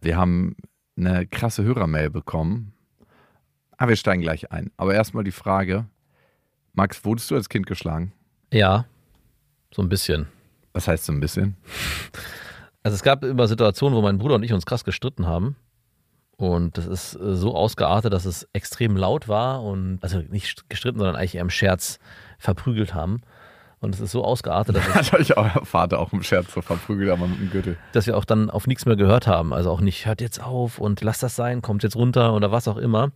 Wir haben eine krasse Hörermail bekommen. Aber wir steigen gleich ein. Aber erstmal die Frage: Max, wurdest du als Kind geschlagen? Ja, so ein bisschen. Was heißt so ein bisschen? Also es gab immer Situationen, wo mein Bruder und ich uns krass gestritten haben. Und das ist äh, so ausgeartet, dass es extrem laut war und also nicht gestritten, sondern eigentlich eher im Scherz verprügelt haben. Und es ist so ausgeartet, dass, Hat euch euer Vater auch im Scherz so verprügelt, aber mit dem Gürtel. dass wir auch dann auf nichts mehr gehört haben. Also auch nicht, hört jetzt auf und lasst das sein, kommt jetzt runter oder was auch immer.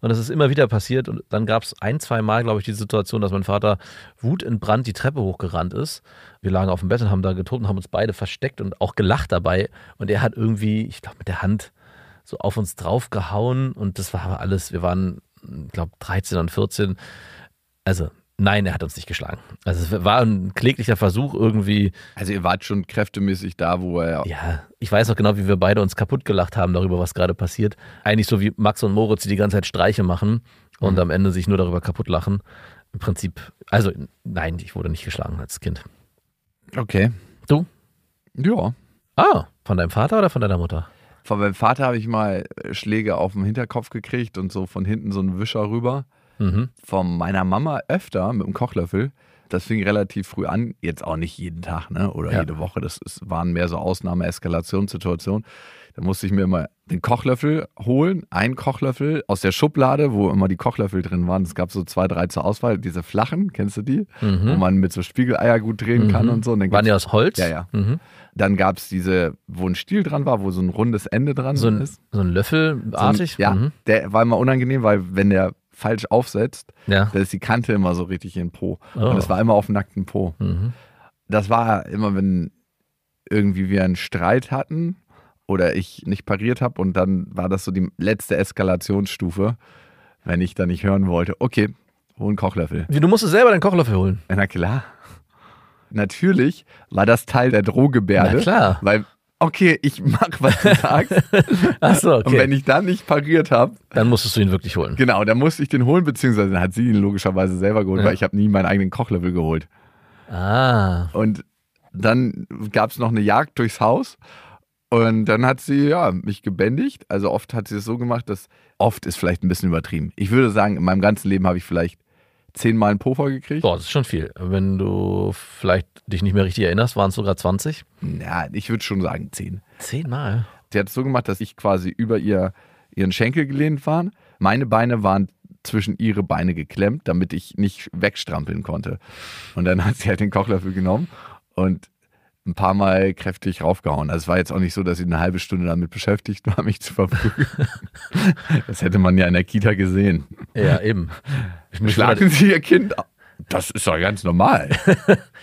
Und das ist immer wieder passiert. Und dann gab es ein, zwei Mal, glaube ich, die Situation, dass mein Vater wutentbrannt die Treppe hochgerannt ist. Wir lagen auf dem Bett und haben da getobt und haben uns beide versteckt und auch gelacht dabei. Und er hat irgendwie, ich glaube, mit der Hand so auf uns draufgehauen. Und das war alles, wir waren, ich glaube, 13 und 14. Also, nein, er hat uns nicht geschlagen. Also es war ein kläglicher Versuch irgendwie. Also ihr wart schon kräftemäßig da, wo er. Ja, ich weiß noch genau, wie wir beide uns kaputt gelacht haben darüber, was gerade passiert. Eigentlich so wie Max und Moritz, die die ganze Zeit Streiche machen und Mhm. am Ende sich nur darüber kaputt lachen. Im Prinzip, also nein, ich wurde nicht geschlagen als Kind. Okay. Du? Ja. Ah, von deinem Vater oder von deiner Mutter? Von meinem Vater habe ich mal Schläge auf den Hinterkopf gekriegt und so von hinten so einen Wischer rüber. Mhm. Von meiner Mama öfter mit dem Kochlöffel. Das fing relativ früh an, jetzt auch nicht jeden Tag ne? oder Ja. jede Woche. Das ist, waren mehr so Ausnahme-Eskalationssituationen. Da musste ich mir immer den Kochlöffel holen, einen Kochlöffel aus der Schublade, wo immer die Kochlöffel drin waren. Es gab so zwei, drei zur Auswahl. Diese flachen, kennst du die? Wo Mhm. man mit so Spiegeleier gut drehen kann Mhm. und so. Und Waren die aus Holz? Ja, ja. Mhm. Dann gab es diese, wo ein Stiel dran war, wo so ein rundes Ende dran So, ein, ist. so ein Löffelartig? So ein, ja, Mhm. der war immer unangenehm, weil wenn der falsch aufsetzt, ja. da ist die Kante immer so richtig in den Po. Oh. Und es war immer auf dem nackten Po. Mhm. Das war immer, wenn irgendwie wir einen Streit hatten oder ich nicht pariert habe und dann war das so die letzte Eskalationsstufe, wenn ich da nicht hören wollte, okay, hol einen Kochlöffel. Wie, du musstest selber den Kochlöffel holen. Na klar. Natürlich war das Teil der Drohgebärde. Na klar. Weil, okay, ich mach, was du sagst. Achso, Und wenn okay. ich dann nicht pariert habe, Dann musstest du ihn wirklich holen. genau, dann musste ich den holen, beziehungsweise dann hat sie ihn logischerweise selber geholt, Ja. weil ich habe nie meinen eigenen Kochlöffel geholt. Ah. Und dann gab es noch eine Jagd durchs Haus. Und dann hat sie ja mich gebändigt. Also oft hat sie es so gemacht, dass oft ist vielleicht ein bisschen übertrieben. Ich würde sagen, in meinem ganzen Leben habe ich vielleicht zehnmal einen Puffer gekriegt. Boah, das ist schon viel. Wenn du vielleicht dich nicht mehr richtig erinnerst, waren es sogar 20? Ja, ich würde schon sagen zehn. Zehnmal. Sie hat es so gemacht, dass ich quasi über ihr, ihren Schenkel gelehnt war. Meine Beine waren zwischen ihre Beine geklemmt, damit ich nicht wegstrampeln konnte. Und dann hat sie halt den Kochlöffel genommen und ein paar Mal kräftig raufgehauen. Also es war jetzt auch nicht so, dass sie eine halbe Stunde damit beschäftigt war, mich zu verprügeln. das hätte man ja in der Kita gesehen. Ja, eben. Ich Schlagen Sie Ihr Kind? Das ist doch ganz normal.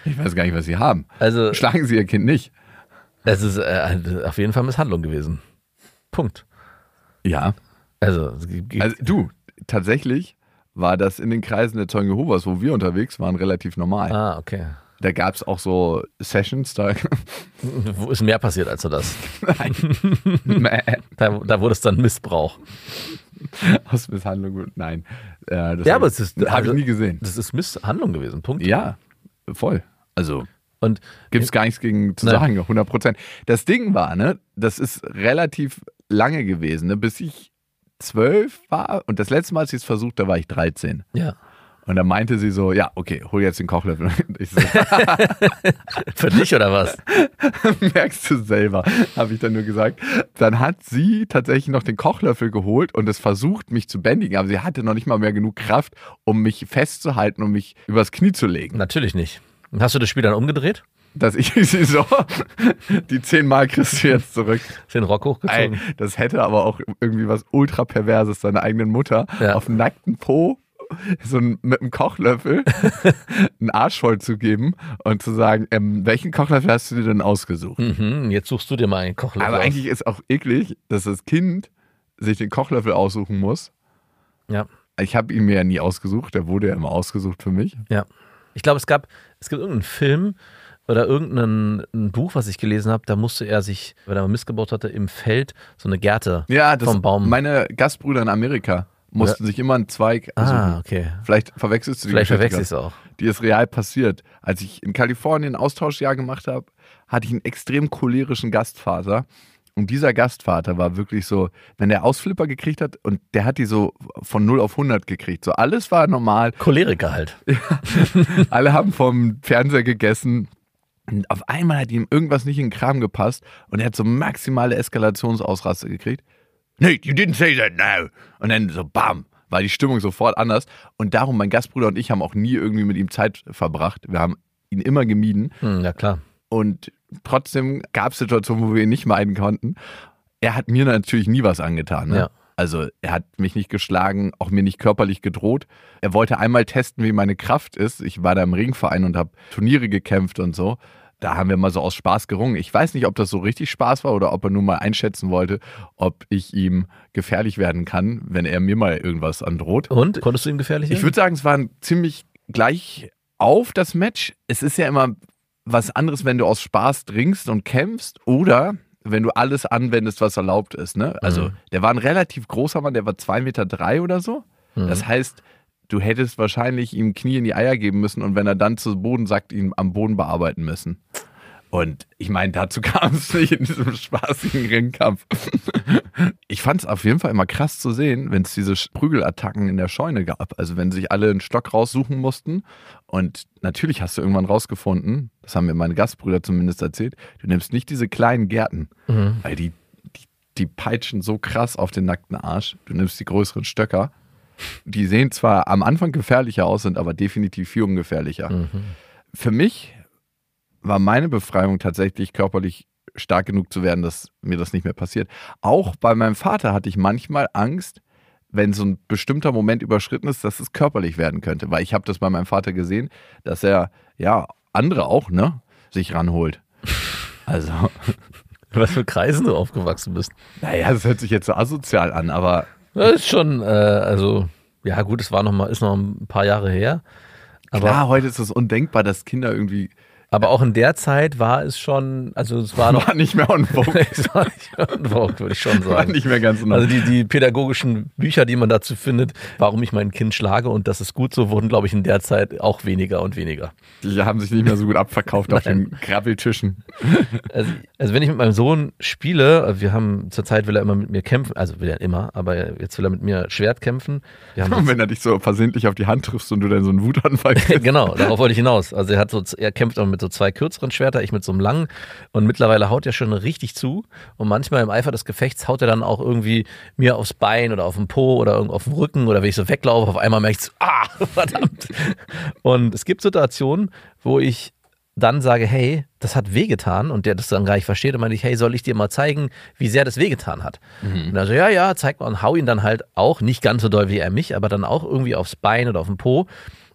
Ich weiß gar nicht, was Sie haben. Also, Schlagen Sie Ihr Kind nicht. es ist äh, auf jeden Fall Misshandlung gewesen. Punkt. Ja. Also, Also du, tatsächlich war das in den Kreisen der Zeugen Jehovas, wo wir unterwegs waren, relativ normal. ah, okay. Da gab es auch so Sessions, da, Wo ist mehr passiert als nur das? Mäh. Da, da wurde es dann Missbrauch. Aus Misshandlung, nein. Äh, das Ja, hab aber ich- es ist- Habe also- ich nie gesehen. Das ist Misshandlung gewesen. Punkt. Ja, voll. Also Und gibt es gar nichts gegen zu Nein. sagen, 100 Prozent. Das Ding war, ne, das ist relativ lange gewesen, ne, bis ich zwölf war und das letzte Mal, als ich es versucht, da war ich 13. ja, Und da meinte sie so, ja, okay, hol jetzt den Kochlöffel. Und ich so, für dich oder was? merkst du selber, habe ich dann nur gesagt. Dann hat sie tatsächlich noch den Kochlöffel geholt und es versucht, mich zu bändigen, aber sie hatte noch nicht mal mehr genug Kraft, um mich festzuhalten, um mich übers Knie zu legen. Natürlich nicht. Und Hast du das Spiel dann umgedreht? Dass ich sie so, die zehnmal kriegst du jetzt zurück. Den Rock hochgezogen? Ey, das hätte aber auch irgendwie was ultra perverses seiner eigenen Mutter Ja. auf nackten Po so ein, mit einem Kochlöffel einen Arsch voll zu geben und zu sagen, ähm, welchen Kochlöffel hast du dir denn ausgesucht? Mhm, jetzt suchst du dir mal einen Kochlöffel Aber aus. eigentlich ist auch eklig, dass das Kind sich den Kochlöffel aussuchen muss. Ja. Ich habe ihn mir ja nie ausgesucht, der wurde ja immer ausgesucht für mich. Ja. Ich glaube, es gab, es gibt irgendeinen Film oder irgendein ein Buch, was ich gelesen habe, da musste er sich, wenn er missgebaut hatte, im Feld so eine Gerte Ja, das, vom Baum. meine Gastbrüder in Amerika mussten sich immer einen Zweig ah, suchen. okay. Vielleicht verwechselst du die Vielleicht Geschichte verwechsel ich es auch. die ist real passiert. Als ich in Kalifornien ein Austauschjahr gemacht habe, hatte ich einen extrem cholerischen Gastvater. Und dieser Gastvater war wirklich so, wenn der Ausflipper gekriegt hat und der hat die so von 0 auf 100 gekriegt. So alles war normal. Choleriker halt. Alle haben vom Fernseher gegessen. Und auf einmal hat ihm irgendwas nicht in den Kram gepasst und er hat so maximale Eskalationsausraste gekriegt. Nee, you didn't say that now. Und dann so bam, war die Stimmung sofort anders. Und darum, mein Gastbruder und ich haben auch nie irgendwie mit ihm Zeit verbracht. Wir haben ihn immer gemieden. Hm, ja, klar. Und trotzdem gab es Situationen, wo wir ihn nicht meiden konnten. Er hat mir natürlich nie was angetan. Ne? Ja. Also er hat mich nicht geschlagen, auch mir nicht körperlich gedroht. Er wollte einmal testen, wie meine Kraft ist. Ich war da im Ringverein und habe Turniere gekämpft und so. Da haben wir mal so aus Spaß gerungen. Ich weiß nicht, ob das so richtig Spaß war oder ob er nur mal einschätzen wollte, ob ich ihm gefährlich werden kann, wenn er mir mal irgendwas androht. Und? Konntest du ihm gefährlich Ich werden? würde sagen, es war ein ziemlich gleich auf das Match. Es ist ja immer was anderes, wenn du aus Spaß trinkst und kämpfst oder wenn du alles anwendest, was erlaubt ist. Ne? Also, Mhm. der war ein relativ großer Mann, der war zwei Meter drei oder so. Mhm. Das heißt, du hättest wahrscheinlich ihm Knie in die Eier geben müssen und wenn er dann zu Boden sagt, ihn am Boden bearbeiten müssen. Und ich meine, dazu kam es nicht in diesem spaßigen Ringkampf. Ich fand es auf jeden Fall immer krass zu sehen, wenn es diese Prügelattacken in der Scheune gab. Also wenn sich alle einen Stock raussuchen mussten. Und natürlich hast du irgendwann rausgefunden, das haben mir meine Gastbrüder zumindest erzählt, du nimmst nicht diese kleinen Gärten, Mhm. weil die, die, die peitschen so krass auf den nackten Arsch. Du nimmst die größeren Stöcker. Die sehen zwar am Anfang gefährlicher aus, sind aber definitiv viel ungefährlicher. Mhm. Für mich war meine Befreiung tatsächlich körperlich stark genug zu werden, dass mir das nicht mehr passiert. Auch bei meinem Vater hatte ich manchmal Angst, wenn so ein bestimmter Moment überschritten ist, dass es körperlich werden könnte. Weil ich habe das bei meinem Vater gesehen, dass er, ja, andere auch, ne, sich ranholt. Also, Was für Kreisen du aufgewachsen bist. naja, das hört sich jetzt so asozial an, aber Das ist schon, äh, also, ja gut, es war noch mal, ist noch ein paar Jahre her. Aber, klar, heute ist es undenkbar, dass Kinder irgendwie aber auch in der Zeit war es schon, also es war noch, war nicht mehr on vogue, es war nicht unverrückt, würde ich schon war sagen. nicht mehr ganz in Also die, die pädagogischen Bücher, die man dazu findet, warum ich mein Kind schlage und das ist gut so, wurden, glaube ich, in der Zeit auch weniger und weniger. Die haben sich nicht mehr so gut abverkauft auf den Grabbeltischen. Also, also wenn ich mit meinem Sohn spiele, wir haben zurzeit will er immer mit mir kämpfen, also will er immer, aber jetzt will er mit mir Schwert kämpfen. Und wenn er dich so versehentlich auf die Hand triffst und du dann so einen Wutanfall kriegst. genau, darauf wollte ich hinaus. Also er hat so, er kämpft auch mit so zwei kürzeren Schwerter, ich mit so einem langen und mittlerweile haut er schon richtig zu und manchmal im Eifer des Gefechts haut er dann auch irgendwie mir aufs Bein oder auf den Po oder auf den Rücken oder wenn ich so weglaufe, auf einmal merke ich so, ah, verdammt. Und es gibt Situationen, wo ich dann sage, hey, das hat wehgetan und der das dann gar nicht versteht und meine ich, hey, soll ich dir mal zeigen, wie sehr das wehgetan hat? Und er so, ja, ja, zeig mal und hau ihn dann halt auch, nicht ganz so doll wie er mich, aber dann auch irgendwie aufs Bein oder auf den Po.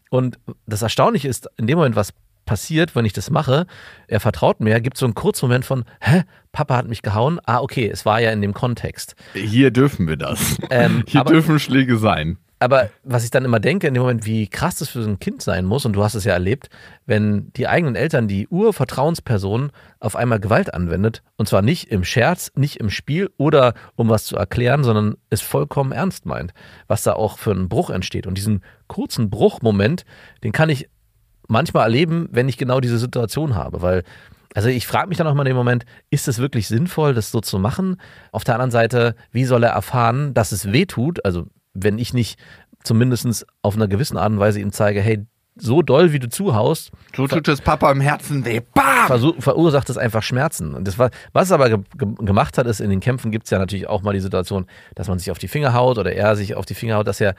Und das Erstaunliche ist, in dem Moment, was passiert, wenn ich das mache, er vertraut mir, gibt so einen kurzen Moment von, hä, Papa hat mich gehauen? Ah, okay, es war ja in dem Kontext. Hier dürfen wir das. Ähm, Hier aber- dürfen Schläge sein. Aber was ich dann immer denke, in dem Moment, wie krass das für so ein Kind sein muss, und du hast es ja erlebt, wenn die eigenen Eltern, die Urvertrauensperson, auf einmal Gewalt anwendet, und zwar nicht im Scherz, nicht im Spiel oder um was zu erklären, sondern es vollkommen ernst meint, was da auch für einen Bruch entsteht. Und diesen kurzen Bruchmoment, den kann ich manchmal erleben, wenn ich genau diese Situation habe, weil also ich frage mich dann auch mal in dem Moment, ist es wirklich sinnvoll, das so zu machen? Auf der anderen Seite, wie soll er erfahren, dass es weh tut? Also wenn ich nicht zumindest auf einer gewissen Art und Weise ihm zeige, hey, so doll wie du zuhaust, So tut es Papa im Herzen weh. Bam! verursacht es einfach Schmerzen. Und das war, was es aber ge ge gemacht hat, ist, in den Kämpfen gibt es ja natürlich auch mal die Situation, dass man sich auf die Finger haut oder er sich auf die Finger haut, dass er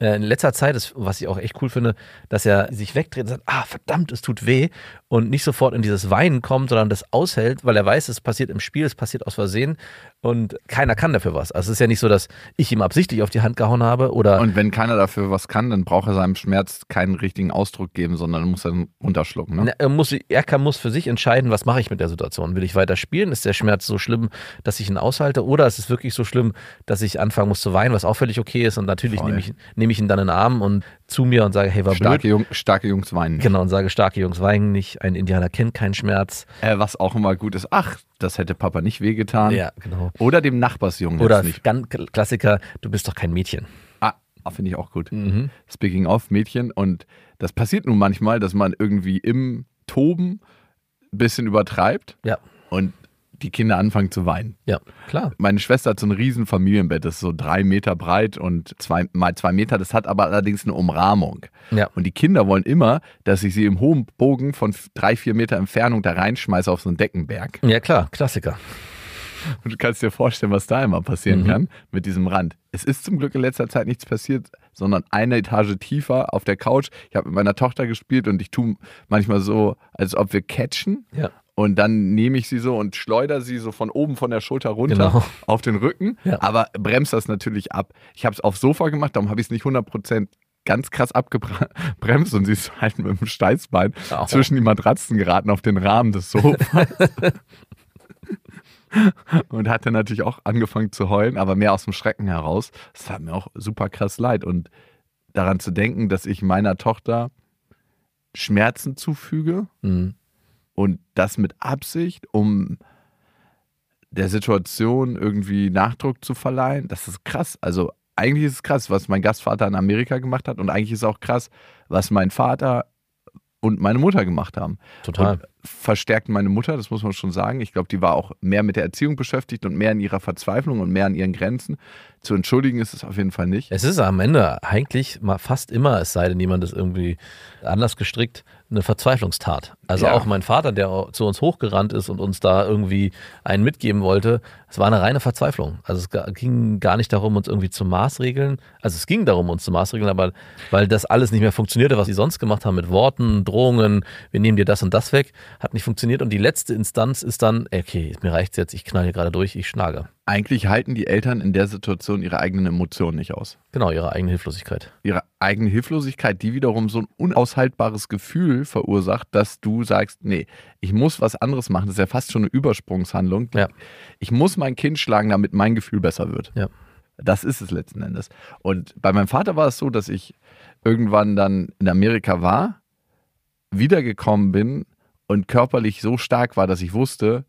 in letzter Zeit was ich auch echt cool finde, dass er sich wegdreht und sagt, ah, verdammt, es tut weh und nicht sofort in dieses Weinen kommt, sondern das aushält, weil er weiß, es passiert im Spiel, es passiert aus Versehen und keiner kann dafür was. Also es ist ja nicht so, dass ich ihm absichtlich auf die Hand gehauen habe oder Und wenn keiner dafür was kann, dann braucht er seinem Schmerz keinen richtigen Ausdruck geben, sondern muss dann runterschlucken. Ne? Na, Er muss, er kann, muss für sich entscheiden, was mache ich mit der Situation. Will ich weiter spielen? Ist der Schmerz so schlimm, dass ich ihn aushalte? Oder ist es wirklich so schlimm, dass ich anfangen muss zu weinen, was auch völlig okay ist? Und natürlich Voll. nehme ich, nehme ich ihn dann in den Arm und zu mir und sage, hey, war Starke, blöd. Jung, starke Jungs weinen. Genau, und sage, starke Jungs weinen nicht. Ein Indianer kennt keinen Schmerz. Äh, was auch immer gut ist, ach, das hätte Papa nicht wehgetan. Ja, genau. Oder dem Nachbarsjungen Oder nicht. ganz Klassiker, du bist doch kein Mädchen. Ah, finde ich auch gut. Mhm. Speaking of Mädchen. Und das passiert nun manchmal, dass man irgendwie im Toben ein bisschen übertreibt Ja, und die Kinder anfangen zu weinen. ja, klar. Meine Schwester hat so ein riesen Familienbett, das ist so drei Meter breit und zwei mal zwei Meter. Das hat aber allerdings eine Umrahmung. Ja. Und die Kinder wollen immer, dass ich sie im hohen Bogen von drei, vier Meter Entfernung da reinschmeiße auf so einen Deckenberg. Ja, klar, Klassiker. Und du kannst dir vorstellen, was da immer passieren Mhm. kann mit diesem Rand. Es ist zum Glück in letzter Zeit nichts passiert, sondern eine Etage tiefer auf der Couch. Ich habe mit meiner Tochter gespielt und ich tue manchmal so, als ob wir catchen. Ja. Und dann nehme ich sie so und schleudere sie so von oben von der Schulter runter Genau. auf den Rücken. Ja. Aber bremst das natürlich ab. Ich habe es aufs Sofa gemacht, darum habe ich es nicht 100% ganz krass abgebremst und sie ist halt mit dem Steißbein Au. zwischen die Matratzen geraten auf den Rahmen des Sofas. und hat dann natürlich auch angefangen zu heulen, aber mehr aus dem Schrecken heraus. Das tat mir auch super krass leid. Und daran zu denken, dass ich meiner Tochter Schmerzen zufüge Mhm. Und das mit Absicht, um der Situation irgendwie Nachdruck zu verleihen, das ist krass. Also eigentlich ist es krass, was mein Gastvater in Amerika gemacht hat und eigentlich ist es auch krass, was mein Vater und meine Mutter gemacht haben. Total. Und verstärkt meine Mutter, das muss man schon sagen. Ich glaube, die war auch mehr mit der Erziehung beschäftigt und mehr in ihrer Verzweiflung und mehr an ihren Grenzen. Zu entschuldigen ist es auf jeden Fall nicht. Es ist am Ende eigentlich mal fast immer, es sei denn, jemand ist irgendwie anders gestrickt, eine Verzweiflungstat. Also Ja. auch mein Vater, der zu uns hochgerannt ist und uns da irgendwie einen mitgeben wollte, es war eine reine Verzweiflung. Also es ging gar nicht darum, uns irgendwie zu maßregeln. Also es ging darum, uns zu maßregeln, aber weil das alles nicht mehr funktionierte, was sie sonst gemacht haben mit Worten, Drohungen, wir nehmen dir das und das weg, hat nicht funktioniert. Und die letzte Instanz ist dann, okay, mir reicht's jetzt, ich knall hier gerade durch, ich schlage. Eigentlich halten die Eltern in der Situation ihre eigenen Emotionen nicht aus. Genau, ihre eigene Hilflosigkeit. ihre eigene Hilflosigkeit, die wiederum so ein unaushaltbares Gefühl verursacht, dass du sagst, nee, ich muss was anderes machen. Das ist ja fast schon eine Übersprungshandlung. Ja. Ich muss mein Kind schlagen, damit mein Gefühl besser wird. Ja. Das ist es letzten Endes. Und bei meinem Vater war es so, dass ich irgendwann dann in Amerika war, wiedergekommen bin und körperlich so stark war, dass ich wusste,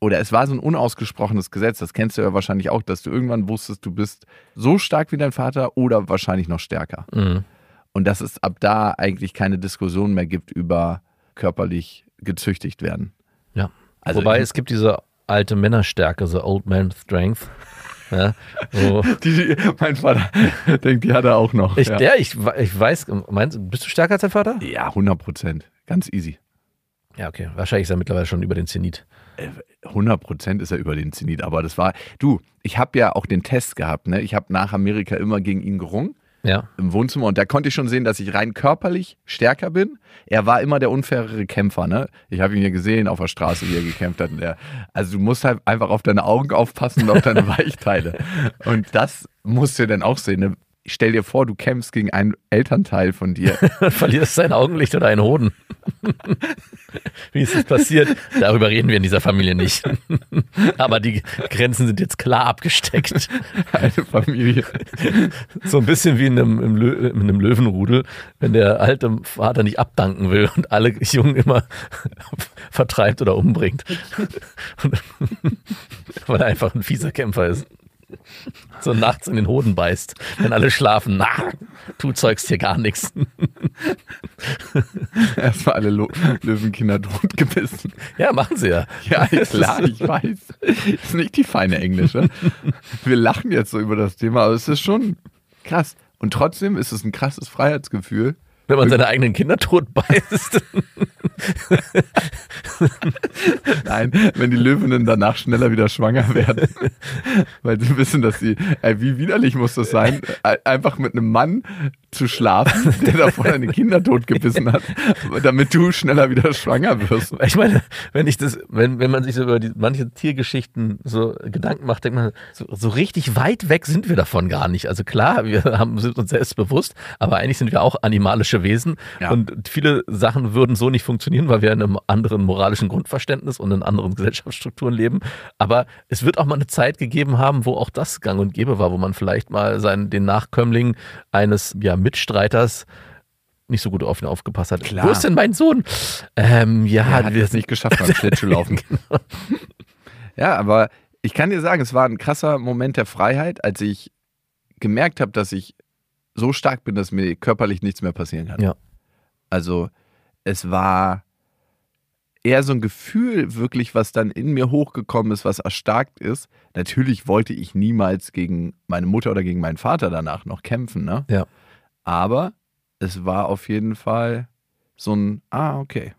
oder es war so ein unausgesprochenes Gesetz, das kennst du ja wahrscheinlich auch, dass du irgendwann wusstest, du bist so stark wie dein Vater oder wahrscheinlich noch stärker. Mhm. Und dass es ab da eigentlich keine Diskussion mehr gibt über körperlich gezüchtigt werden. Ja. Also Wobei es gibt diese alte Männerstärke, so Old Man Strength. Ja, wo Die, die, mein Vater denkt, die hat er auch noch. ich, ja. Der, ich, ich weiß, meinst bist du stärker als dein Vater? ja, 100 Prozent. Ganz easy. Ja, okay. Wahrscheinlich ist er mittlerweile schon über den Zenit. 100 Prozent ist er über den Zenit. Aber das war, du, ich habe ja auch den Test gehabt. Ne? Ich habe nach Amerika immer gegen ihn gerungen. Ja. im Wohnzimmer und da konnte ich schon sehen, dass ich rein körperlich stärker bin. Er war immer der unfairere Kämpfer, ne? Ich habe ihn ja gesehen auf der Straße, wie er gekämpft hat. Und er, also du musst halt einfach auf deine Augen aufpassen und auf deine Weichteile. Und das musst du dann auch sehen. Ne? Stell dir vor, du kämpfst gegen einen Elternteil von dir. Verlierst sein Augenlicht oder einen Hoden. Wie ist das passiert? Darüber reden wir in dieser Familie nicht. Aber die Grenzen sind jetzt klar abgesteckt. Eine Familie. So ein bisschen wie in einem, im Lö in einem Löwenrudel, wenn der alte Vater nicht abdanken will und alle Jungen immer vertreibt oder umbringt. Weil er einfach ein fieser Kämpfer ist. So nachts in den Hoden beißt, wenn alle schlafen. Na, du zeugst hier gar nichts. Erstmal alle Lo Löwenkinder totgebissen. Ja, machen sie ja. Ja, klar, ich weiß. Ist nicht die feine Englische. Wir lachen jetzt so über das Thema, aber es ist schon krass. Und trotzdem ist es ein krasses Freiheitsgefühl. Wenn man seine eigenen Kinder tot beißt. Nein, wenn die Löwinnen danach schneller wieder schwanger werden. Weil sie wissen, dass sie, ey, wie widerlich muss das sein, äh, einfach mit einem Mann zu schlafen, der davor deine Kinder totgebissen hat, damit du schneller wieder schwanger wirst. Ich meine, wenn ich das, wenn, wenn man sich so über die, manche Tiergeschichten so Gedanken macht, denkt man, so, so richtig weit weg sind wir davon gar nicht. Also klar, wir haben, sind uns selbst bewusst, aber eigentlich sind wir auch animalische Wesen Ja. und viele Sachen würden so nicht funktionieren, weil wir in einem anderen moralischen Grundverständnis und in anderen Gesellschaftsstrukturen leben. Aber es wird auch mal eine Zeit gegeben haben, wo auch das gang und gäbe war, wo man vielleicht mal seinen, den Nachkömmling eines ja, Mitstreiters nicht so gut auf ihn aufgepasst hat. Klar. Wo ist denn mein Sohn? Ähm, ja, Er hat wir es nicht geschafft beim Schlittschuhlaufen. Ja, aber ich kann dir sagen, es war ein krasser Moment der Freiheit, als ich gemerkt habe, dass ich so stark bin, dass mir körperlich nichts mehr passieren kann. Ja. Also es war eher so ein Gefühl wirklich, was dann in mir hochgekommen ist, was erstarkt ist. Natürlich wollte ich niemals gegen meine Mutter oder gegen meinen Vater danach noch kämpfen, ne? Ja. Aber es war auf jeden Fall so ein, ah, okay.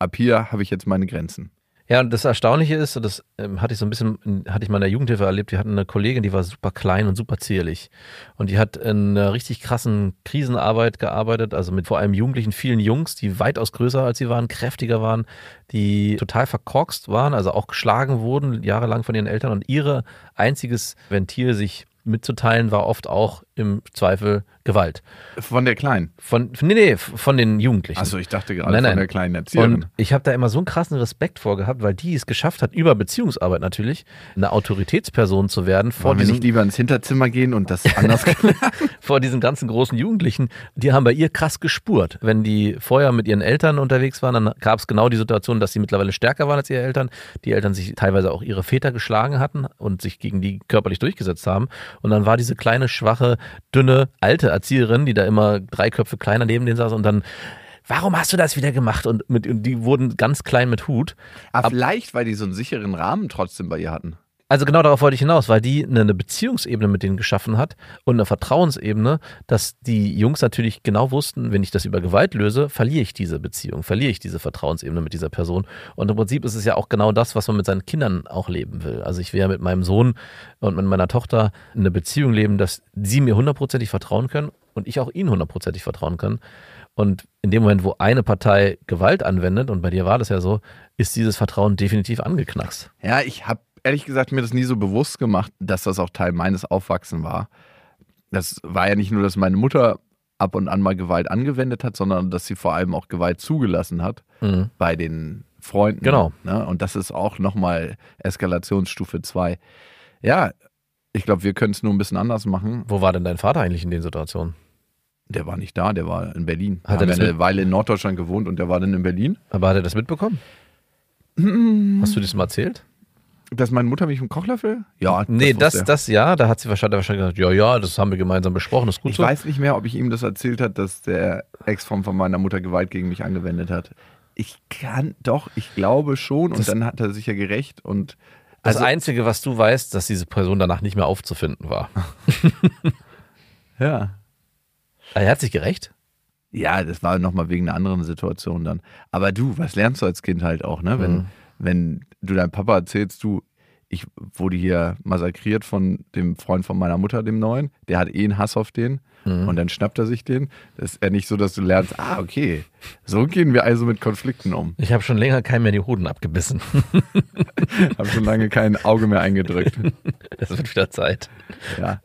Ab hier habe ich jetzt meine Grenzen. Ja, und das Erstaunliche ist, das ähm, hatte ich so ein bisschen, hatte ich mal in der Jugendhilfe erlebt, wir hatten eine Kollegin, die war super klein und super zierlich. Und die hat in einer richtig krassen Krisenarbeit gearbeitet, also mit vor allem Jugendlichen, vielen Jungs, die weitaus größer als sie waren, kräftiger waren, die total verkorkst waren, also auch geschlagen wurden, jahrelang von ihren Eltern. Und ihre einziges Ventil, sich mitzuteilen, war oft auch im Zweifel Gewalt. Von der Kleinen. Von, nee, nee, von den Jugendlichen. Achso, ich dachte gerade Nein, von nein. der kleinen Erzieherin. Und ich habe da immer so einen krassen Respekt vor gehabt, weil die es geschafft hat, über Beziehungsarbeit natürlich, eine Autoritätsperson zu werden vor Wollen wir diesen, nicht lieber ins Hinterzimmer gehen und das anders vor diesen ganzen großen Jugendlichen. Die haben bei ihr krass gespurt. Wenn die vorher mit ihren Eltern unterwegs waren, dann gab es genau die Situation, dass sie mittlerweile stärker waren als ihre Eltern. Die Eltern sich teilweise auch ihre Väter geschlagen hatten und sich gegen die körperlich durchgesetzt haben. Und dann war diese kleine, schwache, dünne, alte Erzieherin, die da immer drei Köpfe kleiner neben denen saß und dann Warum hast du das wieder gemacht? Und, mit, und die wurden ganz klein mit Hut. Aber vielleicht, weil die so einen sicheren Rahmen trotzdem bei ihr hatten. Also genau darauf wollte ich hinaus, weil die eine, Beziehungsebene mit denen geschaffen hat und eine Vertrauensebene, dass die Jungs natürlich genau wussten, wenn ich das über Gewalt löse, verliere ich diese Beziehung, verliere ich diese Vertrauensebene mit dieser Person. Und im Prinzip ist es ja auch genau das, was man mit seinen Kindern auch leben will. Also ich will ja mit meinem Sohn und mit meiner Tochter eine Beziehung leben, dass sie mir hundertprozentig vertrauen können und ich auch ihnen hundertprozentig vertrauen kann. Und in dem Moment, wo eine Partei Gewalt anwendet, und bei dir war das ja so, ist dieses Vertrauen definitiv angeknackst. Ja, ich habe ehrlich gesagt mir das nie so bewusst gemacht, dass das auch Teil meines Aufwachsen war. Das war ja nicht nur, dass meine Mutter ab und an mal Gewalt angewendet hat, sondern dass sie vor allem auch Gewalt zugelassen hat Mhm. bei den Freunden. Genau. Ne? Und das ist auch nochmal Eskalationsstufe 2. Ja, ich glaube, wir können es nur ein bisschen anders machen. Wo war denn dein Vater eigentlich in den Situationen? Der war nicht da, der war in Berlin. Hat er eine Weile in Norddeutschland gewohnt und der war dann in Berlin. Aber hat er das mitbekommen? Hast du das mal erzählt? Dass meine Mutter mich im Kochlöffel? Ja, nee, wusste das, das ja, da hat sie wahrscheinlich, wahrscheinlich gesagt, ja, ja, das haben wir gemeinsam besprochen, das ist gut Ich so. weiß nicht mehr, ob ich ihm das erzählt hat, dass der Ex-Freund von meiner Mutter Gewalt gegen mich angewendet hat. Ich kann doch, ich glaube schon. Und Das- dann hat er sich ja gerecht und Das also, Einzige, was du weißt, dass diese Person danach nicht mehr aufzufinden war. ja. Er hat sich gerecht? Ja, das war nochmal wegen einer anderen Situation dann. Aber du, was lernst du als Kind halt auch, ne? Wenn, Mhm. Wenn du deinem Papa erzählst, du, ich wurde hier massakriert von dem Freund von meiner Mutter, dem Neuen, der hat eh einen Hass auf den Mhm. und dann schnappt er sich den. Das ist ja nicht so, dass du lernst, ah, okay, so gehen wir also mit Konflikten um. Ich habe schon länger keinem mehr die Hoden abgebissen. Hab schon lange kein Auge mehr eingedrückt. Es wird wieder Zeit. Ja.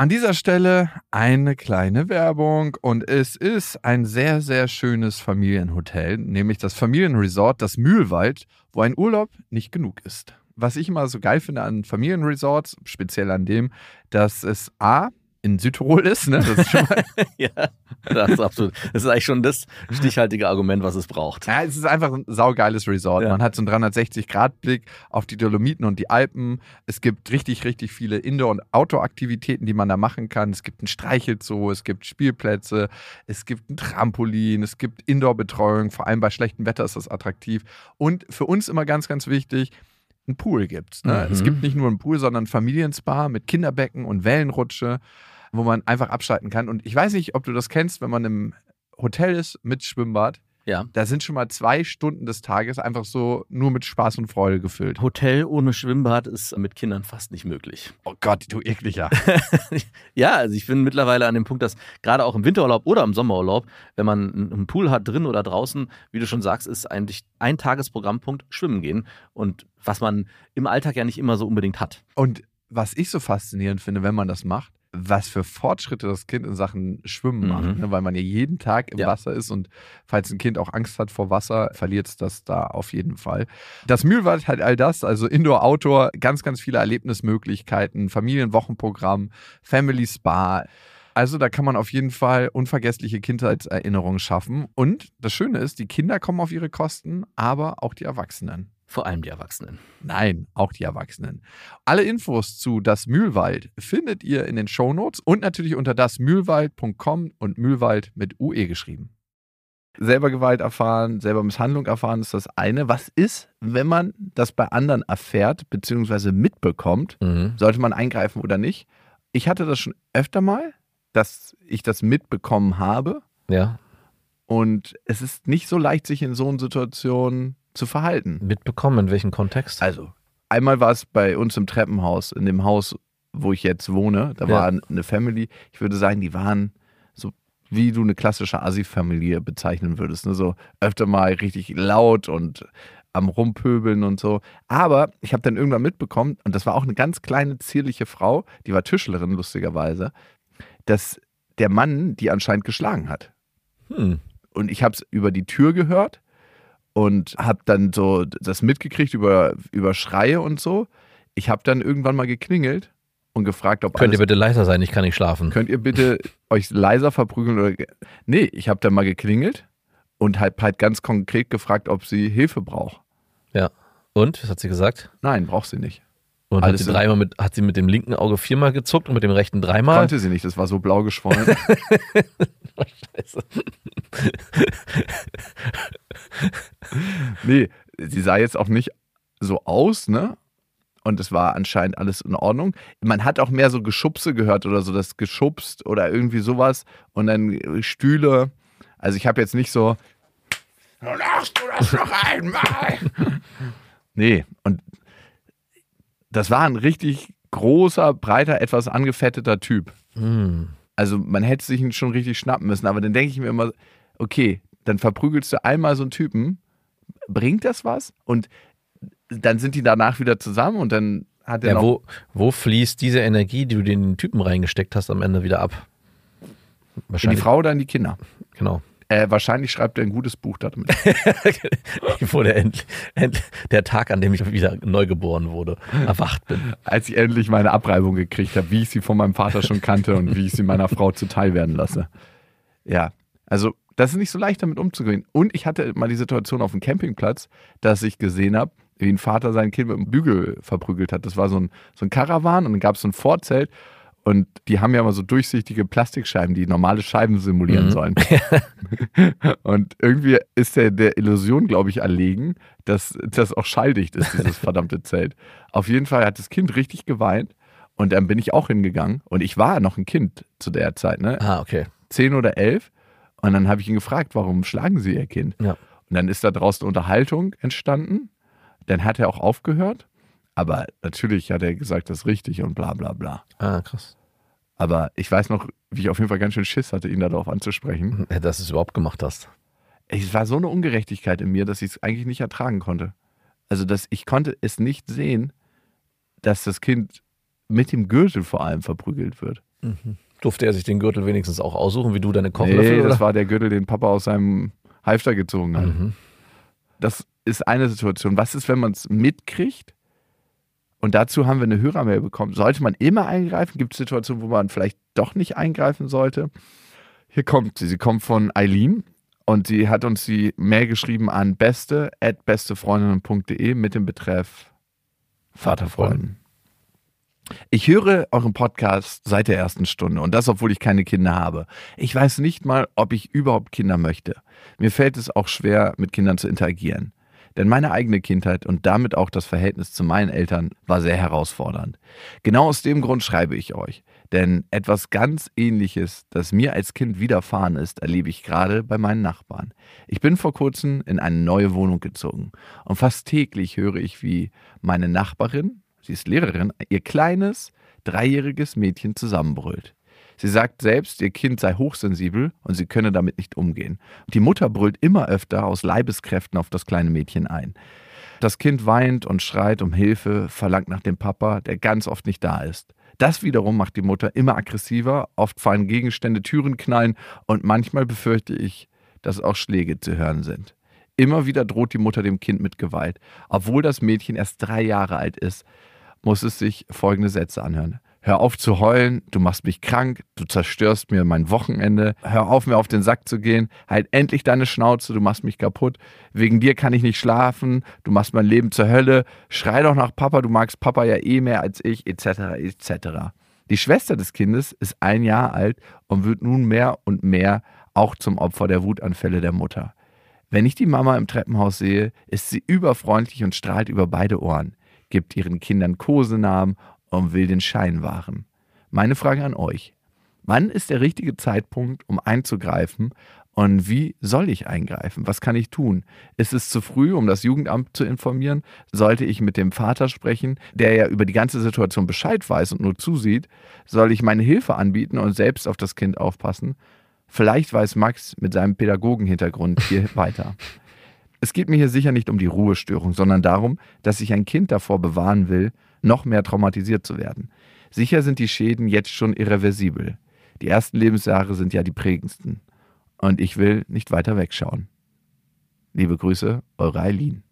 An dieser Stelle eine kleine Werbung und es ist ein sehr, sehr schönes Familienhotel, nämlich das Familienresort, das Mühlwald, wo ein Urlaub nicht genug ist. Was ich immer so geil finde an Familienresorts, speziell an dem, dass es A, in Südtirol ist, ne? Das ist schon mal ja, das ist absolut. Das ist eigentlich schon das stichhaltige Argument, was es braucht. Ja, es ist einfach ein saugeiles Resort. Ja. Man hat so einen 360-Grad-Blick auf die Dolomiten und die Alpen. Es gibt richtig, richtig viele Indoor- und Outdoor-Aktivitäten, die man da machen kann. Es gibt ein Streichelzoo, es gibt Spielplätze, es gibt ein Trampolin, es gibt Indoor-Betreuung. Vor allem bei schlechtem Wetter ist das attraktiv. Und für uns immer ganz, ganz wichtig, ein Pool gibt's. Ne? Mhm. Es gibt nicht nur einen Pool, sondern ein Familienspa mit Kinderbecken und Wellenrutsche, wo man einfach abschalten kann. Und ich weiß nicht, ob du das kennst, wenn man im Hotel ist mit Schwimmbad. Ja. Da sind schon mal zwei Stunden des Tages einfach so nur mit Spaß und Freude gefüllt. Hotel ohne Schwimmbad ist mit Kindern fast nicht möglich. Oh Gott, du ekliger. Ja, also ich bin mittlerweile an dem Punkt, dass gerade auch im Winterurlaub oder im Sommerurlaub, wenn man einen einen Pool hat, drin oder draußen, wie du schon sagst, ist eigentlich ein Tagesprogrammpunkt Schwimmen gehen. Und was man im Alltag ja nicht immer so unbedingt hat. Und was ich so faszinierend finde, wenn man das macht, was für Fortschritte das Kind in Sachen Schwimmen Mhm. macht, ne? weil man ja jeden Tag im Ja. Wasser ist und falls ein Kind auch Angst hat vor Wasser, verliert es das da auf jeden Fall. Das Mühlwald hat all das, also Indoor, Outdoor, ganz, ganz viele Erlebnismöglichkeiten, Familienwochenprogramm, Family Spa. Also da kann man auf jeden Fall unvergessliche Kindheitserinnerungen schaffen. Und das Schöne ist, die Kinder kommen auf ihre Kosten, aber auch die Erwachsenen. Vor allem die Erwachsenen. Nein, auch die Erwachsenen. Alle Infos zu Das Mühlwald findet ihr in den Shownotes und natürlich unter dasmühlwald.com und Mühlwald mit UE geschrieben. Selber Gewalt erfahren, selber Misshandlung erfahren ist das eine. Was ist, wenn man das bei anderen erfährt bzw. mitbekommt? Mhm. Sollte man eingreifen oder nicht? Ich hatte das schon öfter mal, dass ich das mitbekommen habe Ja, und es ist nicht so leicht, sich in so einer Situation zu verhalten. mitbekommen, in welchem Kontext? Also, einmal war es bei uns im Treppenhaus, in dem Haus, wo ich jetzt wohne. Da Ja. war eine Family. Ich würde sagen, die waren so, wie du eine klassische Asi-Familie bezeichnen würdest. Ne? So öfter mal richtig laut und am Rumpöbeln und so. Aber ich habe dann irgendwann mitbekommen, und das war auch eine ganz kleine, zierliche Frau, die war Tischlerin, lustigerweise, dass der Mann die anscheinend geschlagen hat Hm. und ich habe es über die Tür gehört und habe dann so das mitgekriegt über, über Schreie und so. Ich habe dann irgendwann mal geklingelt und gefragt, ob Könnt ihr bitte leiser sein? Ich kann nicht schlafen. könnt ihr bitte euch leiser verprügeln oder nee, ich habe dann mal geklingelt und halt, halt ganz konkret gefragt, ob sie Hilfe braucht. Ja. Und? Was hat sie gesagt? Nein, braucht sie nicht. Und Alles hat sie, dreimal mit, hat sie mit dem linken Auge viermal gezuckt und mit dem rechten dreimal? Konnte sie nicht, das war so blau geschwollen. Scheiße. nee, sie sah jetzt auch nicht so aus, ne? Und es war anscheinend alles in Ordnung. Man hat auch mehr so Geschubse gehört oder so, das geschubst oder irgendwie sowas. Und dann Stühle. Also ich habe jetzt nicht so, lachst du das noch einmal? nee, und das war ein richtig großer, breiter, etwas angefetteter Typ. Hm. Also man hätte sich ihn schon richtig schnappen müssen, aber dann denke ich mir immer, okay, dann verprügelst du einmal so einen Typen, bringt das was? Und dann sind die danach wieder zusammen und dann hat er Ja, wo, wo fließt diese Energie, die du in den Typen reingesteckt hast, am Ende wieder ab? in die Wahrscheinlich. Frau oder in die Kinder? Genau. Äh, wahrscheinlich schreibt er ein gutes Buch damit. Wo der, endlich, end, der Tag, an dem ich wieder neugeboren wurde, erwacht bin. Als ich endlich meine Abreibung gekriegt habe, wie ich sie von meinem Vater schon kannte und wie ich sie meiner Frau zuteil werden lasse. Ja, also das ist nicht so leicht damit umzugehen. Und ich hatte mal die Situation auf dem Campingplatz, dass ich gesehen habe, wie ein Vater sein Kind mit einem Bügel verprügelt hat. Das war so ein, so ein Karawan und dann gab es so ein Vorzelt und die haben ja immer so durchsichtige Plastikscheiben, die normale Scheiben simulieren Mhm. sollen. und irgendwie ist der, der Illusion, glaube ich, erlegen, dass das auch schalldicht ist, dieses verdammte Zelt. Auf jeden Fall hat das Kind richtig geweint und dann bin ich auch hingegangen und ich war noch ein Kind zu der Zeit, ne? Ah, okay. zehn oder elf. Und dann habe ich ihn gefragt, warum schlagen Sie Ihr Kind? Ja. Und dann ist da draußen Unterhaltung entstanden. Dann hat er auch aufgehört. Aber natürlich hat er gesagt, das ist richtig und bla bla bla. Ah, krass. Aber ich weiß noch, wie ich auf jeden Fall ganz schön Schiss hatte, ihn darauf anzusprechen. Ja, Dass du es überhaupt gemacht hast. Es war so eine Ungerechtigkeit in mir, dass ich es eigentlich nicht ertragen konnte. Also, dass ich konnte es nicht sehen, dass das Kind mit dem Gürtel vor allem verprügelt wird. Durfte er sich den Gürtel wenigstens auch aussuchen, wie du deine Kochlöffel? Nee, oder? das war der Gürtel, den Papa aus seinem Halfter gezogen hat. Mhm. Das ist eine Situation. Was ist, wenn man es mitkriegt? Und dazu haben wir eine Hörermail bekommen. Sollte man immer eingreifen? Gibt es Situationen, wo man vielleicht doch nicht eingreifen sollte? Hier kommt sie. Sie kommt von Eileen und sie hat uns die Mail geschrieben an beste at bestefreundinnen.de mit dem Betreff Vaterfreunden. Ich höre euren Podcast seit der ersten Stunde und das, obwohl ich keine Kinder habe. Ich weiß nicht mal, ob ich überhaupt Kinder möchte. Mir fällt es auch schwer, mit Kindern zu interagieren. Denn meine eigene Kindheit und damit auch das Verhältnis zu meinen Eltern war sehr herausfordernd. Genau aus dem Grund schreibe ich euch. Denn etwas ganz Ähnliches, das mir als Kind widerfahren ist, erlebe ich gerade bei meinen Nachbarn. Ich bin vor kurzem in eine neue Wohnung gezogen und fast täglich höre ich, wie meine Nachbarin, sie ist Lehrerin, ihr kleines, dreijähriges Mädchen zusammenbrüllt. Sie sagt selbst, ihr Kind sei hochsensibel und sie könne damit nicht umgehen. Die Mutter brüllt immer öfter aus Leibeskräften auf das kleine Mädchen ein. Das Kind weint und schreit um Hilfe, verlangt nach dem Papa, der ganz oft nicht da ist. Das wiederum macht die Mutter immer aggressiver, oft fallen Gegenstände, Türen knallen und manchmal befürchte ich, dass auch Schläge zu hören sind. Immer wieder droht die Mutter dem Kind mit Gewalt. Obwohl das Mädchen erst drei Jahre alt ist, muss es sich folgende Sätze anhören. Hör auf zu heulen, du machst mich krank, du zerstörst mir mein Wochenende. Hör auf, mir auf den Sack zu gehen. Halt endlich deine Schnauze, du machst mich kaputt. Wegen dir kann ich nicht schlafen, du machst mein Leben zur Hölle. Schrei doch nach Papa, du magst Papa ja eh mehr als ich, etc. etc. Die Schwester des Kindes ist ein Jahr alt und wird nun mehr und mehr auch zum Opfer der Wutanfälle der Mutter. Wenn ich die Mama im Treppenhaus sehe, ist sie überfreundlich und strahlt über beide Ohren, gibt ihren Kindern Kosenamen und will den Schein wahren. Meine Frage an euch. Wann ist der richtige Zeitpunkt, um einzugreifen und wie soll ich eingreifen? Was kann ich tun? Ist es zu früh, um das Jugendamt zu informieren? Sollte ich mit dem Vater sprechen, der ja über die ganze Situation Bescheid weiß und nur zusieht? Soll ich meine Hilfe anbieten und selbst auf das Kind aufpassen? Vielleicht weiß Max mit seinem Pädagogenhintergrund hier weiter. Es geht mir hier sicher nicht um die Ruhestörung, sondern darum, dass ich ein Kind davor bewahren will, noch mehr traumatisiert zu werden. Sicher sind die Schäden jetzt schon irreversibel. Die ersten Lebensjahre sind ja die prägendsten. Und ich will nicht weiter wegschauen. Liebe Grüße, eure Eileen.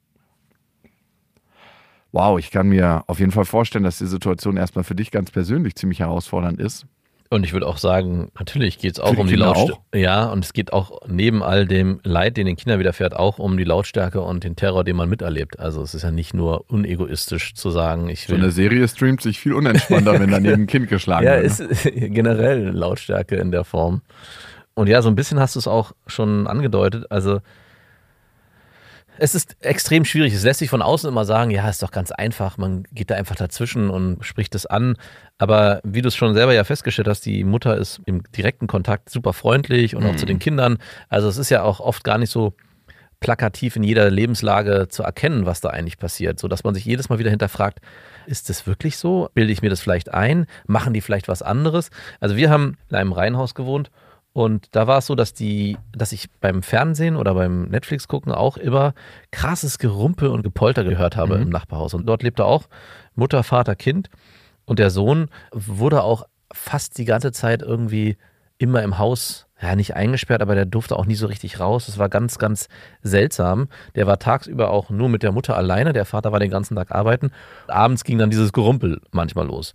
Wow, ich kann mir auf jeden Fall vorstellen, dass die Situation erstmal für dich ganz persönlich ziemlich herausfordernd ist. Und ich würde auch sagen, natürlich geht es auch die um die Lautstärke. Ja, und es geht auch neben all dem Leid, den den Kindern widerfährt, auch um die Lautstärke und den Terror, den man miterlebt. Also es ist ja nicht nur unegoistisch zu sagen, ich So will. eine Serie streamt sich viel unentspannter, wenn daneben ein Kind geschlagen ja, wird. ist generell Lautstärke in der Form. Und ja, so ein bisschen hast du es auch schon angedeutet. Also es ist extrem schwierig. Es lässt sich von außen immer sagen, ja, ist doch ganz einfach. Man geht da einfach dazwischen und spricht es an. Aber wie du es schon selber ja festgestellt hast, die Mutter ist im direkten Kontakt super freundlich und auch zu den Kindern. Also es ist ja auch oft gar nicht so plakativ in jeder Lebenslage zu erkennen, was da eigentlich passiert, so dass man sich jedes Mal wieder hinterfragt, ist das wirklich so? Bilde ich mir das vielleicht ein? Machen die vielleicht was anderes? Also wir haben in einem Reihenhaus gewohnt und da war es so, dass die, dass ich beim Fernsehen oder beim Netflix gucken auch immer krasses Gerumpel und Gepolter gehört habe im Nachbarhaus. Und dort lebte auch Mutter, Vater, Kind. Und der Sohn wurde auch fast die ganze Zeit irgendwie immer im Haus, ja, nicht eingesperrt, aber der durfte auch nie so richtig raus. Das war ganz, ganz seltsam. Der war tagsüber auch nur mit der Mutter alleine. Der Vater war den ganzen Tag arbeiten. Abends ging dann dieses Gerumpel manchmal los.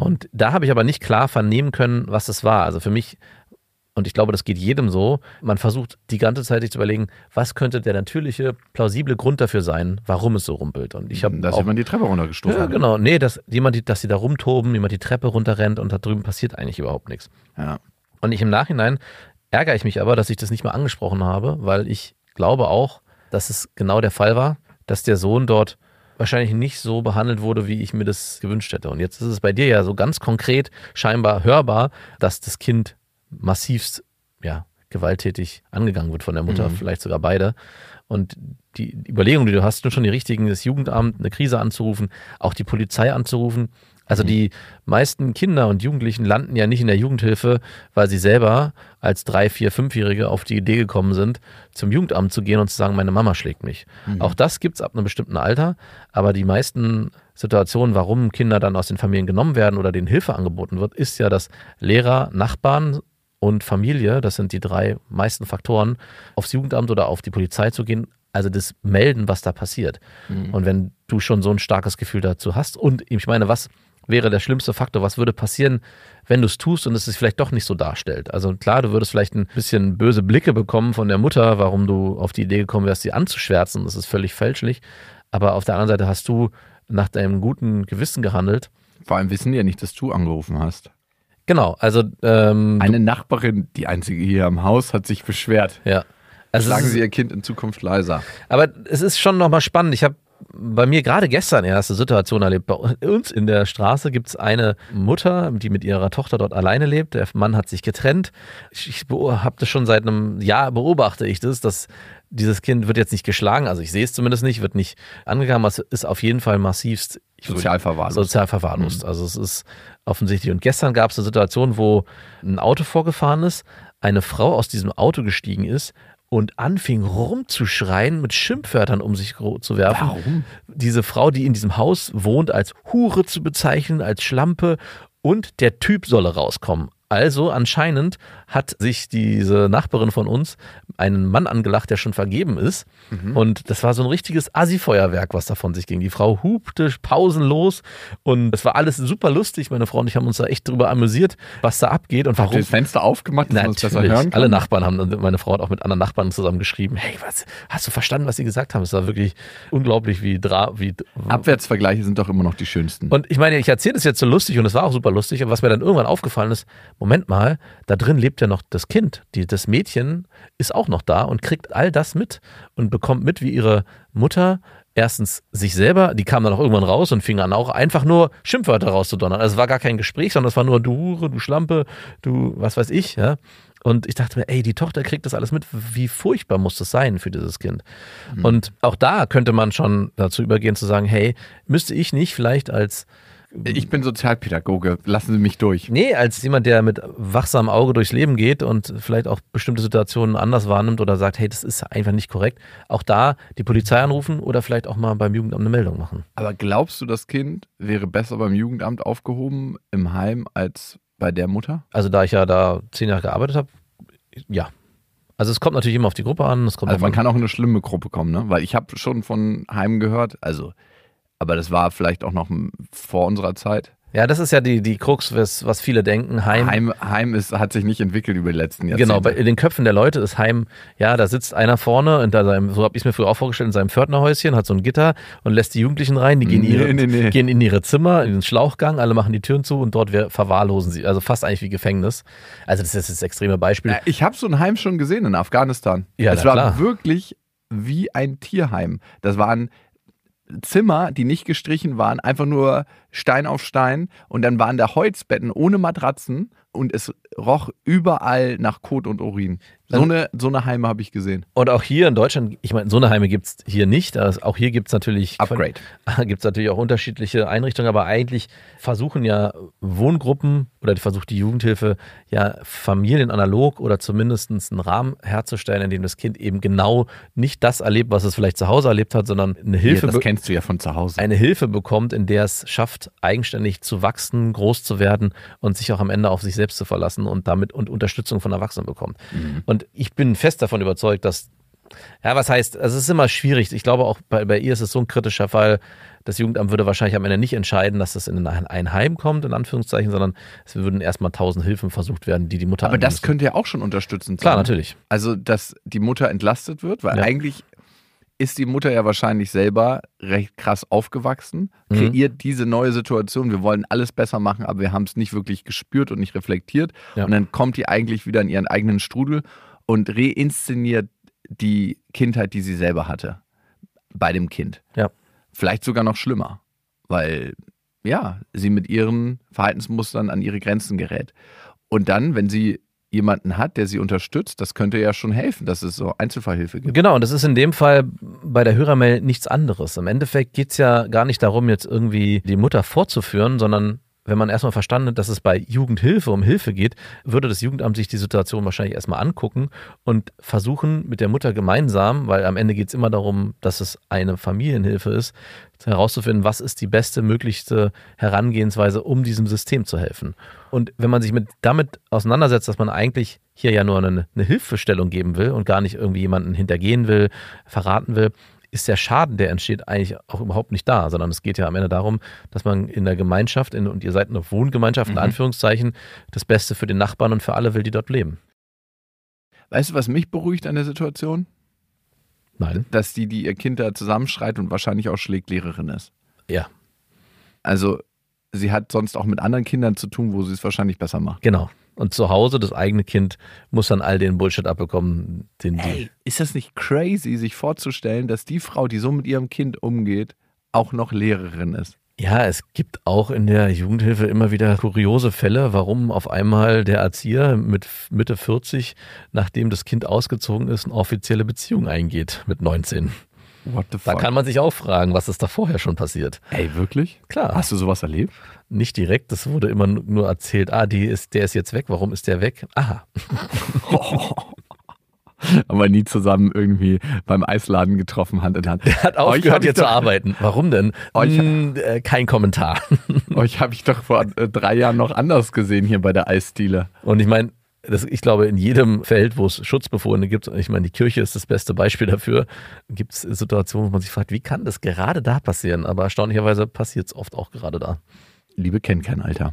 Und da habe ich aber nicht klar vernehmen können, was das war. Also für mich und ich glaube, das geht jedem so. Man versucht die ganze Zeit sich zu überlegen, was könnte der natürliche, plausible Grund dafür sein, warum es so rumpelt. Und ich habe Dass auch, jemand die Treppe runtergestoßen ja, genau, nee, dass jemand, die- dass sie da rumtoben, jemand die Treppe runterrennt und da drüben passiert eigentlich überhaupt nichts. Ja. Und ich im Nachhinein ärgere ich mich aber, dass ich das nicht mal angesprochen habe, weil ich glaube auch, dass es genau der Fall war, dass der Sohn dort wahrscheinlich nicht so behandelt wurde, wie ich mir das gewünscht hätte. Und jetzt ist es bei dir ja so ganz konkret scheinbar hörbar, dass das Kind massivst ja, gewalttätig angegangen wird von der Mutter, vielleicht sogar beide. Und die Überlegung, die du hast, sind schon die richtigen, das Jugendamt, eine Krise anzurufen, auch die Polizei anzurufen. Also die meisten Kinder und Jugendlichen landen ja nicht in der Jugendhilfe, weil sie selber als drei, vier, fünfjährige auf die Idee gekommen sind, zum Jugendamt zu gehen und zu sagen, meine Mama schlägt mich. Auch das gibt's ab einem bestimmten Alter, aber die meisten Situationen, warum Kinder dann aus den Familien genommen werden oder denen Hilfe angeboten wird, ist ja, dass Lehrer, Nachbarn und Familie, das sind die drei meisten Faktoren, aufs Jugendamt oder auf die Polizei zu gehen, also das Melden, was da passiert. Und wenn du schon so ein starkes Gefühl dazu hast und ich meine, was wäre der schlimmste Faktor? Was würde passieren, wenn du es tust und es sich vielleicht doch nicht so darstellt? Also klar, du würdest vielleicht ein bisschen böse Blicke bekommen von der Mutter, warum du auf die Idee gekommen wärst, sie anzuschwärzen. Das ist völlig fälschlich. Aber auf der anderen Seite hast du nach deinem guten Gewissen gehandelt. Vor allem wissen die ja nicht, dass du angerufen hast. Genau, also ähm, Eine Nachbarin, die einzige hier im Haus, hat sich beschwert. ja. Also Schlagen Sie Ihr Kind in Zukunft leiser. Aber es ist schon nochmal spannend. Ich habe bei mir gerade gestern erste Situation erlebt. Bei uns in der Straße gibt es eine Mutter, die mit ihrer Tochter dort alleine lebt. Der Mann hat sich getrennt. Ich, ich habe das schon seit einem Jahr beobachte ich das, dass dieses Kind wird jetzt nicht geschlagen, also ich sehe es zumindest nicht, wird nicht angegangen, aber es ist auf jeden Fall massivst Sozial verwahrlost. Sozial verwahrlost. Also es ist offensichtlich. Und gestern gab es eine Situation, wo ein Auto vorgefahren ist, eine Frau aus diesem Auto gestiegen ist und anfing rumzuschreien, mit Schimpfwörtern um sich zu werfen. Warum? Diese Frau, die in diesem Haus wohnt, als Hure zu bezeichnen, als Schlampe und der Typ solle rauskommen. Also anscheinend hat sich diese Nachbarin von uns einen Mann angelacht, der schon vergeben ist. Und das war so ein richtiges Assi-Feuerwerk, was da von sich ging. Die Frau hupte pausenlos und es war alles super lustig. Meine Frau und ich haben uns da echt drüber amüsiert, was da abgeht und Habt ihr warum. das Fenster aufgemacht, dass man es besser hören kann? Alle Nachbarn haben, meine Frau hat auch mit anderen Nachbarn zusammen geschrieben, hey, was, hast du verstanden, was sie gesagt haben? Es war wirklich unglaublich, wie, dra wie Abwärtsvergleiche sind doch immer noch die schönsten. und ich meine, ich erzähle das jetzt so lustig und es war auch super lustig. Und was mir dann irgendwann aufgefallen ist, Moment mal, da drin lebt ja noch das Kind. Die, das Mädchen ist auch noch da und kriegt all das mit und bekommt mit, wie ihre Mutter erstens sich selber, die kam dann auch irgendwann raus und fing an auch einfach nur Schimpfwörter rauszudonnern. Also es war gar kein Gespräch, sondern es war nur du Hure, du Schlampe, du was weiß ich, ja. Und ich dachte mir, ey, die Tochter kriegt das alles mit. Wie furchtbar muss das sein für dieses Kind? Und auch da könnte man schon dazu übergehen zu sagen, hey, müsste ich nicht vielleicht als ich bin Sozialpädagoge, lassen Sie mich durch. Nee, als jemand, der mit wachsamem Auge durchs Leben geht und vielleicht auch bestimmte Situationen anders wahrnimmt oder sagt, hey, das ist einfach nicht korrekt, auch da die Polizei anrufen oder vielleicht auch mal beim Jugendamt eine Meldung machen. Aber glaubst du, das Kind wäre besser beim Jugendamt aufgehoben im Heim als bei der Mutter? Also da ich ja da zehn Jahre gearbeitet habe, ja. Also es kommt natürlich immer auf die Gruppe an. Es kommt Also man kann auch in eine schlimme Gruppe kommen, ne? Weil ich habe schon von Heimen gehört, also, aber das war vielleicht auch noch vor unserer Zeit. ja, das ist ja die, die Krux, was, was viele denken. Heim, Heim, Heim ist, hat sich nicht entwickelt über die letzten Jahrzehnte. Genau, bei in den Köpfen der Leute ist Heim, ja, da sitzt einer vorne, in seinem, so habe ich es mir früher auch vorgestellt, in seinem Pförtnerhäuschen, hat so ein Gitter und lässt die Jugendlichen rein, die gehen, Nee, ihre, nee, nee. gehen in ihre Zimmer, in den Schlauchgang, alle machen die Türen zu und dort verwahrlosen sie. Also fast eigentlich wie Gefängnis. Also das ist das extreme Beispiel. Äh, Ich habe so ein Heim schon gesehen in Afghanistan. Ja, es war klar. wirklich wie ein Tierheim. Das waren Zimmer, die nicht gestrichen waren, einfach nur Stein auf Stein und dann waren da Holzbetten ohne Matratzen und es roch überall nach Kot und Urin. So eine, so eine Heime habe ich gesehen. Und auch hier in Deutschland, ich meine, so eine Heime gibt es hier nicht. Also auch hier gibt es natürlich Upgrade. gibt es natürlich auch unterschiedliche Einrichtungen, aber eigentlich versuchen ja Wohngruppen oder versucht die Jugendhilfe ja Familien analog oder zumindest einen Rahmen herzustellen, in dem das Kind eben genau nicht das erlebt, was es vielleicht zu Hause erlebt hat, sondern eine Hilfe, ja, das kennst du ja von zu Hause. eine Hilfe bekommt, in der es schafft, eigenständig zu wachsen, groß zu werden und sich auch am Ende auf sich selbst zu verlassen und damit und Unterstützung von Erwachsenen bekommt. Und ich bin fest davon überzeugt, dass ja, was heißt, also es ist immer schwierig. Ich glaube auch bei, bei ihr ist es so ein kritischer Fall. Das Jugendamt würde wahrscheinlich am Ende nicht entscheiden, dass es in ein ein Heim kommt, in Anführungszeichen, sondern es würden erstmal tausend Hilfen versucht werden, die die Mutter Aber das anbieten könnte ja auch schon unterstützend sein. Klar, natürlich. Also, dass die Mutter entlastet wird, weil Ja. eigentlich ist die Mutter ja wahrscheinlich selber recht krass aufgewachsen, Mhm. kreiert diese neue Situation. Wir wollen alles besser machen, aber wir haben es nicht wirklich gespürt und nicht reflektiert. Ja. Und dann kommt die eigentlich wieder in ihren eigenen Strudel und reinszeniert die Kindheit, die sie selber hatte. Bei dem Kind. Ja. Vielleicht sogar noch schlimmer, weil ja, sie mit ihren Verhaltensmustern an ihre Grenzen gerät. Und dann, wenn sie jemanden hat, der sie unterstützt, das könnte ja schon helfen, dass es so Einzelfallhilfe gibt. Genau, und das ist in dem Fall bei der Hörermail nichts anderes. Im Endeffekt geht es ja gar nicht darum, jetzt irgendwie die Mutter vorzuführen, sondern wenn man erstmal verstanden hat, dass es bei Jugendhilfe um Hilfe geht, würde das Jugendamt sich die Situation wahrscheinlich erstmal angucken und versuchen mit der Mutter gemeinsam, weil am Ende geht es immer darum, dass es eine Familienhilfe ist, herauszufinden, was ist die beste möglichste Herangehensweise, um diesem System zu helfen. Und wenn man sich mit damit auseinandersetzt, dass man eigentlich hier ja nur eine, eine Hilfestellung geben will und gar nicht irgendwie jemanden hintergehen will, verraten will, ist der Schaden, der entsteht, eigentlich auch überhaupt nicht da, sondern es geht ja am Ende darum, dass man in der Gemeinschaft, in, und ihr seid eine Wohngemeinschaft, in Mhm. Anführungszeichen, das Beste für den Nachbarn und für alle will, die dort leben. Weißt du, was mich beruhigt an der Situation? Nein. Dass die, die ihr Kind da zusammenschreit und wahrscheinlich auch schlägt, Lehrerin ist. Ja, Also sie hat sonst auch mit anderen Kindern zu tun, wo sie es wahrscheinlich besser macht. genau. Und zu Hause, das eigene Kind muss dann all den Bullshit abbekommen, den die. Ey, ist das nicht crazy, sich vorzustellen, dass die Frau, die so mit ihrem Kind umgeht, auch noch Lehrerin ist? Ja, es gibt auch in der Jugendhilfe immer wieder kuriose Fälle, warum auf einmal der Erzieher mit Mitte 40, nachdem das Kind ausgezogen ist, eine offizielle Beziehung eingeht mit 19. What the Da fuck? kann man sich auch fragen, was ist da vorher schon passiert. Ey, wirklich? Klar. Hast du sowas erlebt? Nicht direkt, das wurde immer nur erzählt, ah, die ist, der ist jetzt weg, warum ist der weg? Aha. Aber nie zusammen irgendwie beim Eisladen getroffen, Hand in Hand. Er hat aufgehört, hier zu arbeiten. Warum denn? Euch- Hm, äh, kein Kommentar. Euch habe ich doch vor äh, drei Jahren noch anders gesehen hier bei der Eisdiele. Und ich meine, das, ich glaube, in jedem Feld, wo es Schutzbefohlene gibt, ich meine, die Kirche ist das beste Beispiel dafür, gibt es Situationen, wo man sich fragt, wie kann das gerade da passieren? Aber erstaunlicherweise passiert es oft auch gerade da. Liebe kennt kein Alter.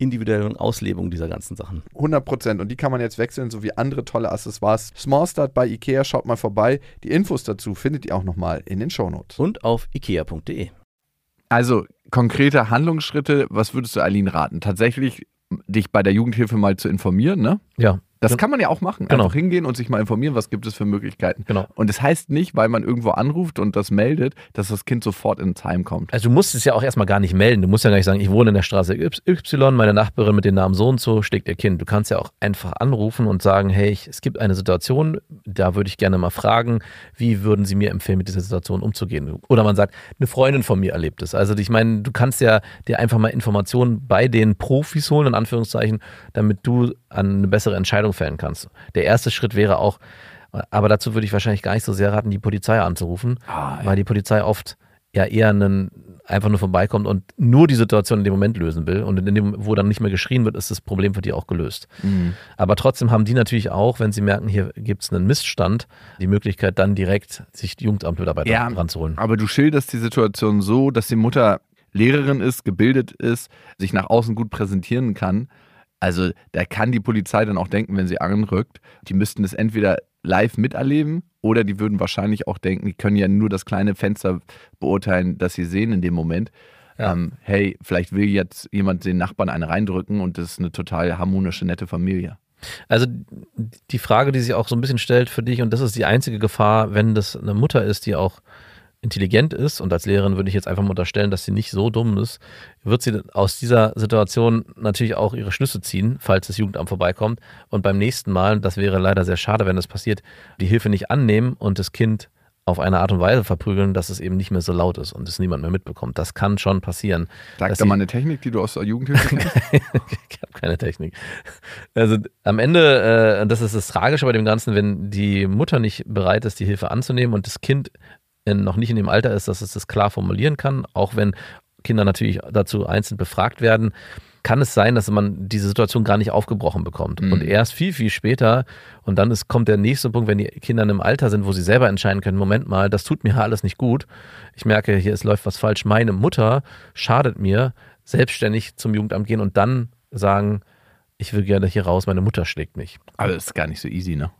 individuellen Auslebung dieser ganzen Sachen. 100 Prozent. Und die kann man jetzt wechseln, sowie andere tolle Accessoires. Small Start bei Ikea, schaut mal vorbei. Die Infos dazu findet ihr auch nochmal in den Shownotes. Und auf ikea.de. Also konkrete Handlungsschritte, was würdest du Aline raten? Tatsächlich dich bei der Jugendhilfe mal zu informieren, ne? Ja, Das kann man ja auch machen. Genau. Einfach hingehen und sich mal informieren, was gibt es für Möglichkeiten. genau. Und es das heißt nicht, weil man irgendwo anruft und das meldet, dass das Kind sofort ins Heim kommt. Also du musst es ja auch erstmal gar nicht melden. Du musst ja gar nicht sagen, ich wohne in der Straße Y, meine Nachbarin mit dem Namen so und so schlägt ihr Kind. Du kannst ja auch einfach anrufen und sagen, hey, ich, es gibt eine Situation, da würde ich gerne mal fragen, wie würden Sie mir empfehlen, mit dieser Situation umzugehen? Oder man sagt, eine Freundin von mir erlebt es. Also ich meine, du kannst ja dir einfach mal Informationen bei den Profis holen, in Anführungszeichen, damit du eine bessere Entscheidung fällen kannst. Der erste Schritt wäre auch, aber dazu würde ich wahrscheinlich gar nicht so sehr raten, die Polizei anzurufen, weil die Polizei oft ja eher einen, einfach nur vorbeikommt und nur die Situation in dem Moment lösen will. Und in dem, wo dann nicht mehr geschrien wird, ist das Problem für die auch gelöst. Mhm. Aber trotzdem haben die natürlich auch, wenn sie merken, hier gibt es einen Missstand, die Möglichkeit, dann direkt sich die Jugendamtmitarbeiter Ja. ranzuholen. Aber du schilderst die Situation so, dass die Mutter Lehrerin ist, gebildet ist, sich nach außen gut präsentieren kann. Also da kann die Polizei dann auch denken, wenn sie anrückt, die müssten es entweder live miterleben oder die würden wahrscheinlich auch denken, die können ja nur das kleine Fenster beurteilen, das sie sehen in dem Moment. Ja. Ähm, hey, vielleicht will jetzt jemand den Nachbarn eine reindrücken und das ist eine total harmonische, nette Familie. Also die Frage, die sich auch so ein bisschen stellt für dich, und das ist die einzige Gefahr, wenn das eine Mutter ist, die auch intelligent ist, und als Lehrerin würde ich jetzt einfach mal unterstellen, dass sie nicht so dumm ist, wird sie aus dieser Situation natürlich auch ihre Schlüsse ziehen, falls das Jugendamt vorbeikommt. Und beim nächsten Mal, das wäre leider sehr schade, wenn das passiert, die Hilfe nicht annehmen und das Kind auf eine Art und Weise verprügeln, dass es eben nicht mehr so laut ist und es niemand mehr mitbekommt. Das kann schon passieren. Sag da mal eine Technik, die du aus der Jugendhilfe kennst. ich habe keine Technik. Also am Ende, äh, das ist das Tragische bei dem Ganzen, wenn die Mutter nicht bereit ist, die Hilfe anzunehmen und das Kind in, noch nicht in dem Alter ist, dass es das klar formulieren kann, auch wenn Kinder natürlich dazu einzeln befragt werden, kann es sein, dass man diese Situation gar nicht aufgebrochen bekommt. Mhm. Und erst viel, viel später, und dann ist, kommt der nächste Punkt, wenn die Kinder in einem Alter sind, wo sie selber entscheiden können, Moment mal, das tut mir alles nicht gut. Ich merke, hier es läuft was falsch. Meine Mutter schadet mir, selbstständig zum Jugendamt gehen und dann sagen, ich will gerne hier raus, meine Mutter schlägt mich. Aber das ist gar nicht so easy, ne?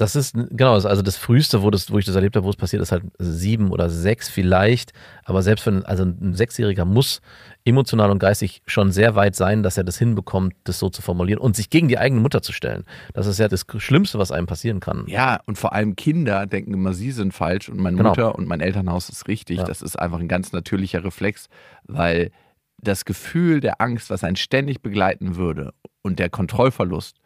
Das ist, genau, also das Früheste, wo, das, wo ich das erlebt habe, wo es passiert ist, halt sieben oder sechs vielleicht. Aber selbst wenn, also ein Sechsjähriger muss emotional und geistig schon sehr weit sein, dass er das hinbekommt, das so zu formulieren und sich gegen die eigene Mutter zu stellen. Das ist ja das Schlimmste, was einem passieren kann. Ja, und vor allem Kinder denken immer, sie sind falsch und meine Genau. Mutter und mein Elternhaus ist richtig. Ja. Das ist einfach ein ganz natürlicher Reflex, weil das Gefühl der Angst, was einen ständig begleiten würde und der Kontrollverlust,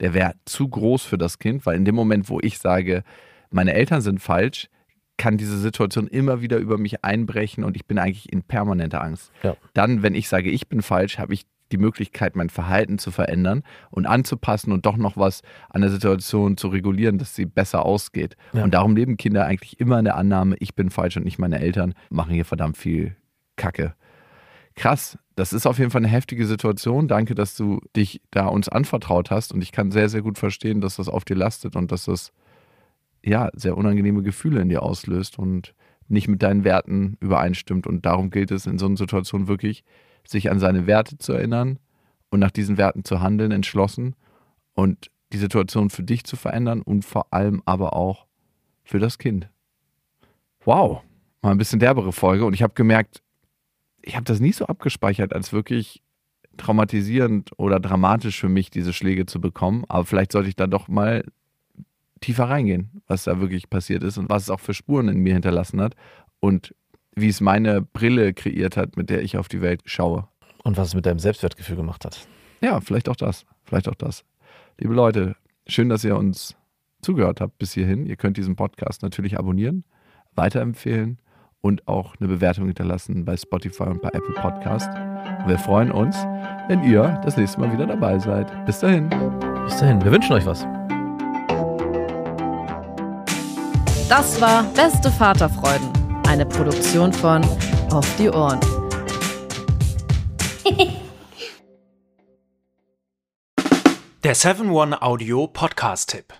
der wäre zu groß für das Kind, weil in dem Moment, wo ich sage, meine Eltern sind falsch, kann diese Situation immer wieder über mich einbrechen und ich bin eigentlich in permanenter Angst. Ja. Dann, wenn ich sage, ich bin falsch, habe ich die Möglichkeit, mein Verhalten zu verändern und anzupassen und doch noch was an der Situation zu regulieren, dass sie besser ausgeht. Ja. Und darum leben Kinder eigentlich immer in der Annahme, ich bin falsch und nicht meine Eltern machen hier verdammt viel Kacke. Krass, das ist auf jeden Fall eine heftige Situation. Danke, dass du dich da uns anvertraut hast und ich kann sehr, sehr gut verstehen, dass das auf dir lastet und dass das ja sehr unangenehme Gefühle in dir auslöst und nicht mit deinen Werten übereinstimmt. Und darum gilt es in so einer Situation wirklich, sich an seine Werte zu erinnern und nach diesen Werten zu handeln, entschlossen und die Situation für dich zu verändern und vor allem aber auch für das Kind. Wow, mal ein bisschen derbere Folge und ich habe gemerkt, ich habe das nie so abgespeichert als wirklich traumatisierend oder dramatisch für mich, diese Schläge zu bekommen. Aber vielleicht sollte ich da doch mal tiefer reingehen, was da wirklich passiert ist und was es auch für Spuren in mir hinterlassen hat und wie es meine Brille kreiert hat, mit der ich auf die Welt schaue. Und was es mit deinem Selbstwertgefühl gemacht hat. Ja, vielleicht auch das. Vielleicht auch das. Liebe Leute, schön, dass ihr uns zugehört habt bis hierhin. Ihr könnt diesen Podcast natürlich abonnieren, weiterempfehlen und auch eine Bewertung hinterlassen bei Spotify und bei Apple Podcast. Und wir freuen uns, wenn ihr das nächste Mal wieder dabei seid. Bis dahin. Bis dahin, wir wünschen euch was. Das war Beste Vaterfreuden, eine Produktion von Auf die Ohren. Der 7-One-Audio-Podcast-Tipp.